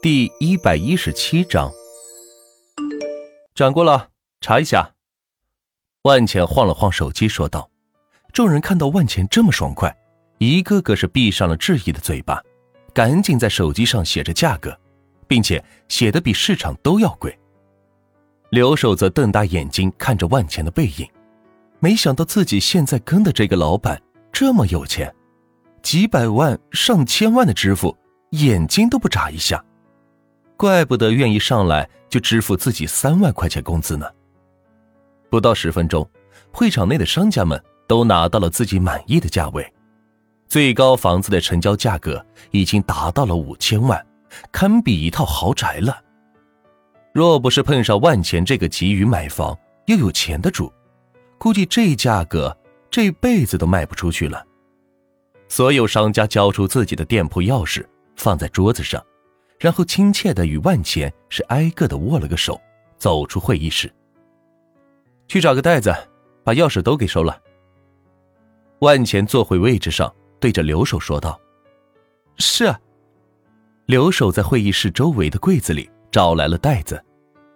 第一百一十七章，转过了，查一下。万钱晃了晃手机，说道：“众人看到万钱这么爽快，一个个是闭上了质疑的嘴巴，赶紧在手机上写着价格，并且写的比市场都要贵。”刘守则瞪大眼睛看着万钱的背影，没想到自己现在跟的这个老板这么有钱，几百万、上千万的支付，眼睛都不眨一下。怪不得愿意上来就支付自己三万块钱工资呢。不到十分钟，会场内的商家们都拿到了自己满意的价位，最高房子的成交价格已经达到了五千万，堪比一套豪宅了。若不是碰上万钱这个急于买房又有钱的主，估计这价格这辈子都卖不出去了。所有商家交出自己的店铺钥匙，放在桌子上。然后亲切的与万钱是挨个的握了个手，走出会议室，去找个袋子，把钥匙都给收了。万钱坐回位置上，对着刘守说道：“是。”啊。”刘守在会议室周围的柜子里找来了袋子，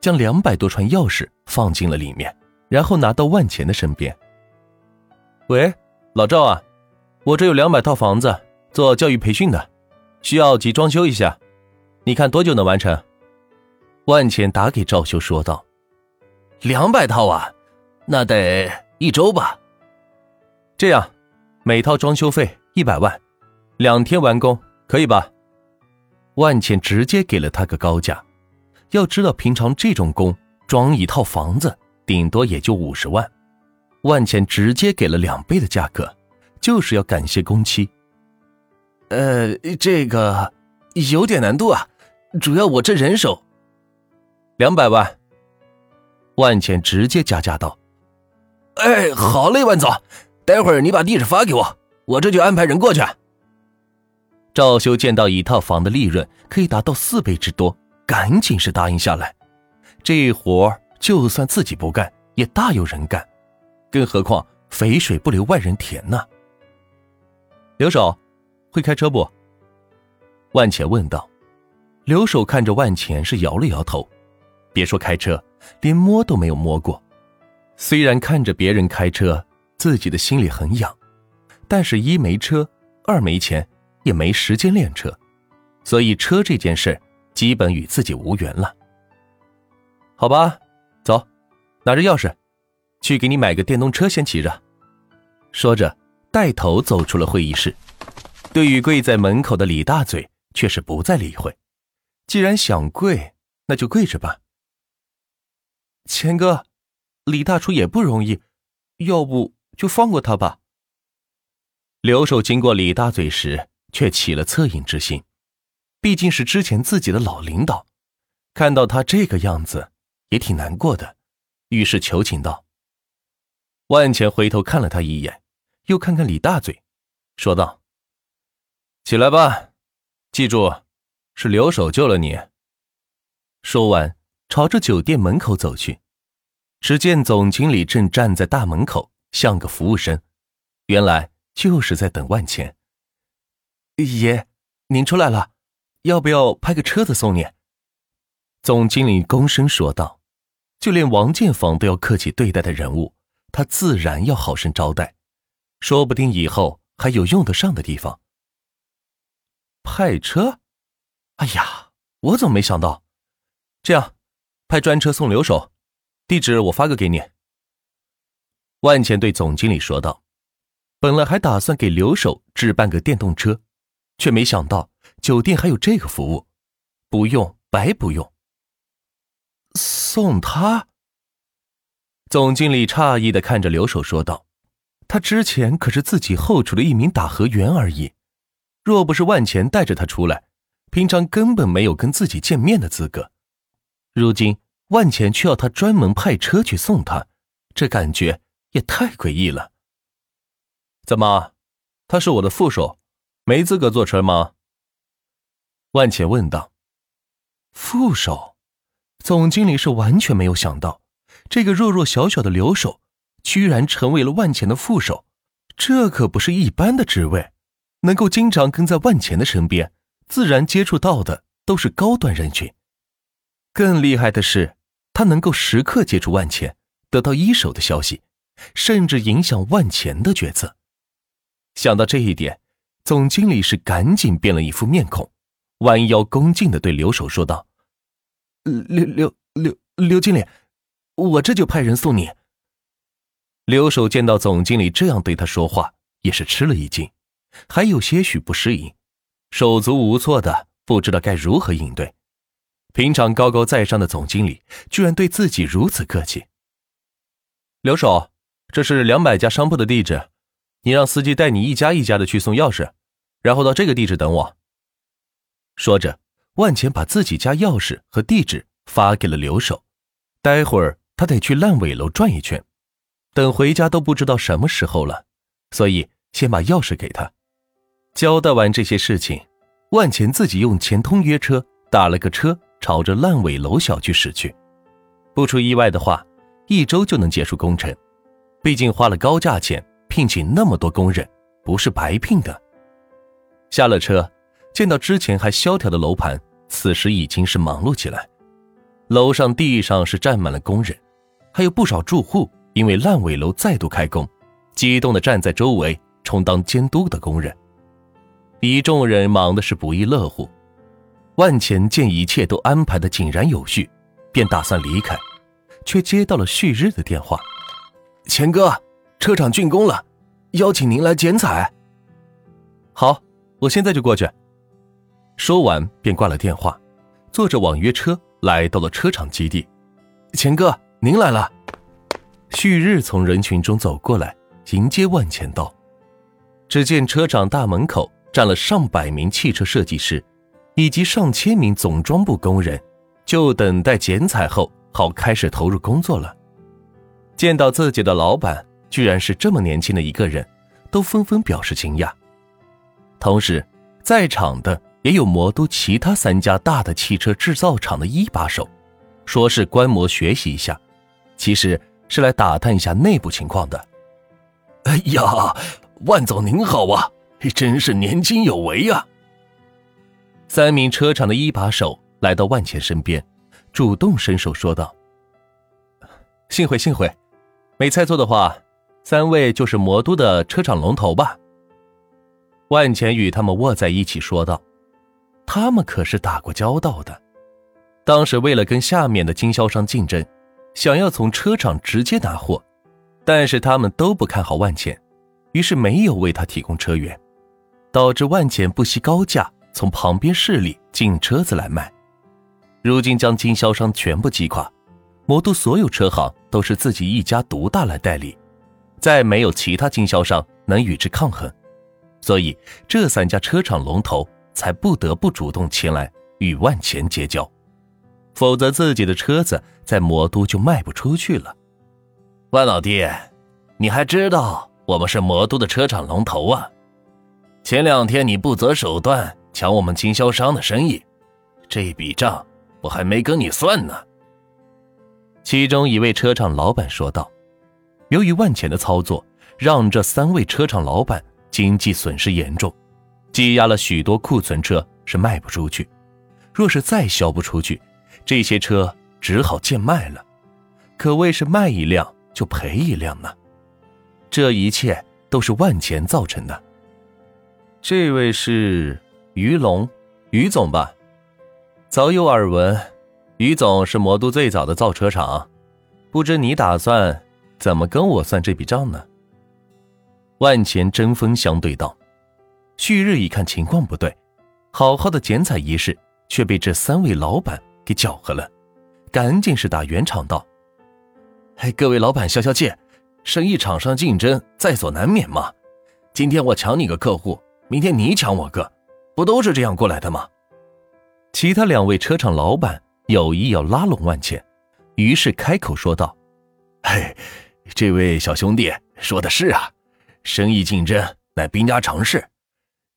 将两百多串钥匙放进了里面，然后拿到万钱的身边。喂，老赵啊，我这有两百套房子做教育培训的，需要急装修一下。你看多久能完成？万钱打给赵修说道：“两百套啊，那得一周吧。这样，每套装修费一百万，两天完工，可以吧？”万钱直接给了他个高价。要知道，平常这种工装一套房子，顶多也就五十万。万钱直接给了两倍的价格，就是要感谢工期。呃，这个有点难度啊。主要我这人手，两百万。万钱直接加价道：“哎，好嘞，万总，待会儿你把地址发给我，我这就安排人过去。”赵修见到一套房的利润可以达到四倍之多，赶紧是答应下来。这活就算自己不干，也大有人干，更何况肥水不流外人田呢？刘守，会开车不？万钱问道。留守看着万钱，是摇了摇头。别说开车，连摸都没有摸过。虽然看着别人开车，自己的心里很痒，但是一没车，二没钱，也没时间练车，所以车这件事基本与自己无缘了。好吧，走，拿着钥匙，去给你买个电动车先骑着。说着，带头走出了会议室。对于跪在门口的李大嘴，却是不再理会。既然想跪，那就跪着吧。钱哥，李大厨也不容易，要不就放过他吧。刘守经过李大嘴时，却起了恻隐之心，毕竟是之前自己的老领导，看到他这个样子，也挺难过的，于是求情道。万钱回头看了他一眼，又看看李大嘴，说道：“起来吧，记住。”是留守救了你。说完，朝着酒店门口走去。只见总经理正站在大门口，像个服务生，原来就是在等万钱。爷，您出来了，要不要派个车子送你？总经理躬身说道。就连王建房都要客气对待的人物，他自然要好生招待，说不定以后还有用得上的地方。派车。哎呀，我怎么没想到？这样，派专车送留守，地址我发个给你。万钱对总经理说道。本来还打算给留守置办个电动车，却没想到酒店还有这个服务，不用白不用。送他？总经理诧异的看着留守说道：“他之前可是自己后厨的一名打荷员而已，若不是万钱带着他出来。”平常根本没有跟自己见面的资格，如今万钱却要他专门派车去送他，这感觉也太诡异了。怎么，他是我的副手，没资格坐车吗？万钱问道。副手，总经理是完全没有想到，这个弱弱小小的留守，居然成为了万钱的副手，这可不是一般的职位，能够经常跟在万钱的身边。自然接触到的都是高端人群。更厉害的是，他能够时刻接触万钱，得到一手的消息，甚至影响万钱的决策。想到这一点，总经理是赶紧变了一副面孔，弯腰恭敬的对刘守说道：“刘刘刘刘经理，我这就派人送你。”刘守见到总经理这样对他说话，也是吃了一惊，还有些许不适应，手足无措的不知道该如何应对。平常高高在上的总经理，居然对自己如此客气。刘守，这是两百家商铺的地址，你让司机带你一家一家的去送钥匙，然后到这个地址等我。说着，万钱把自己家钥匙和地址发给了刘守，待会儿他得去烂尾楼转一圈，等回家都不知道什么时候了，所以先把钥匙给他。交代完这些事情，万钱自己用钱通约车打了个车。朝着烂尾楼小区驶去，不出意外的话，一周就能结束工程。毕竟花了高价钱聘请那么多工人，不是白聘的。下了车，见到之前还萧条的楼盘，此时已经是忙碌起来。楼上、地上是站满了工人，还有不少住户因为烂尾楼再度开工，激动地站在周围充当监督的工人。一众人忙的是不亦乐乎。万钱见一切都安排的井然有序，便打算离开，却接到了旭日的电话：“钱哥，车厂竣工了，邀请您来剪彩。”“好，我现在就过去。”说完便挂了电话，坐着网约车来到了车厂基地。“钱哥，您来了。”旭日从人群中走过来迎接万钱道：“只见车厂大门口占了上百名汽车设计师。”以及上千名总装部工人，就等待剪彩后好开始投入工作了。见到自己的老板居然是这么年轻的一个人，都纷纷表示惊讶。同时，在场的也有魔都其他三家大的汽车制造厂的一把手，说是观摩学习一下，其实是来打探一下内部情况的。哎呀，万总您好啊，真是年轻有为呀！三名车厂的一把手来到万钱身边，主动伸手说道：“幸会幸会，没猜错的话，三位就是魔都的车厂龙头吧？”万钱与他们握在一起说道：“他们可是打过交道的，当时为了跟下面的经销商竞争，想要从车厂直接拿货，但是他们都不看好万钱，于是没有为他提供车源，导致万钱不惜高价。”从旁边势力进车子来卖，如今将经销商全部击垮，魔都所有车行都是自己一家独大来代理，再没有其他经销商能与之抗衡，所以这三家车厂龙头才不得不主动前来与万钱结交，否则自己的车子在魔都就卖不出去了。万老弟，你还知道我们是魔都的车厂龙头啊？前两天你不择手段。抢我们经销商的生意，这笔账我还没跟你算呢。其中一位车厂老板说道：“由于万钱的操作，让这三位车厂老板经济损失严重，积压了许多库存车是卖不出去。若是再销不出去，这些车只好贱卖了，可谓是卖一辆就赔一辆呢。这一切都是万钱造成的。这位是。”于龙，于总吧，早有耳闻。于总是魔都最早的造车厂，不知你打算怎么跟我算这笔账呢？万钱针锋相对道。旭日一看情况不对，好好的剪彩仪式却被这三位老板给搅和了，赶紧是打圆场道：“哎，各位老板消消气，生意场上竞争在所难免嘛。今天我抢你个客户，明天你抢我个。”不都是这样过来的吗？其他两位车厂老板有意要拉拢万茜，于是开口说道：“嘿，这位小兄弟说的是啊，生意竞争乃兵家常事。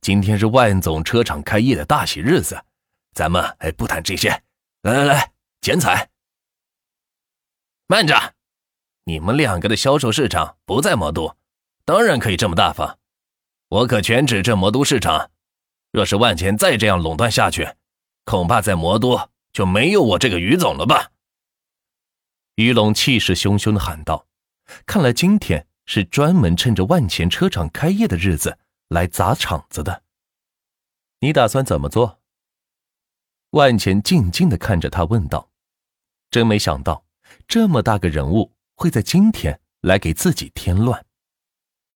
今天是万总车厂开业的大喜日子，咱们哎不谈这些，来来来，剪彩。慢着，你们两个的销售市场不在魔都，当然可以这么大方，我可全指这魔都市场。”若是万钱再这样垄断下去，恐怕在魔都就没有我这个于总了吧？于龙气势汹汹的喊道：“看来今天是专门趁着万钱车厂开业的日子来砸场子的。你打算怎么做？”万钱静静的看着他问道：“真没想到，这么大个人物会在今天来给自己添乱。”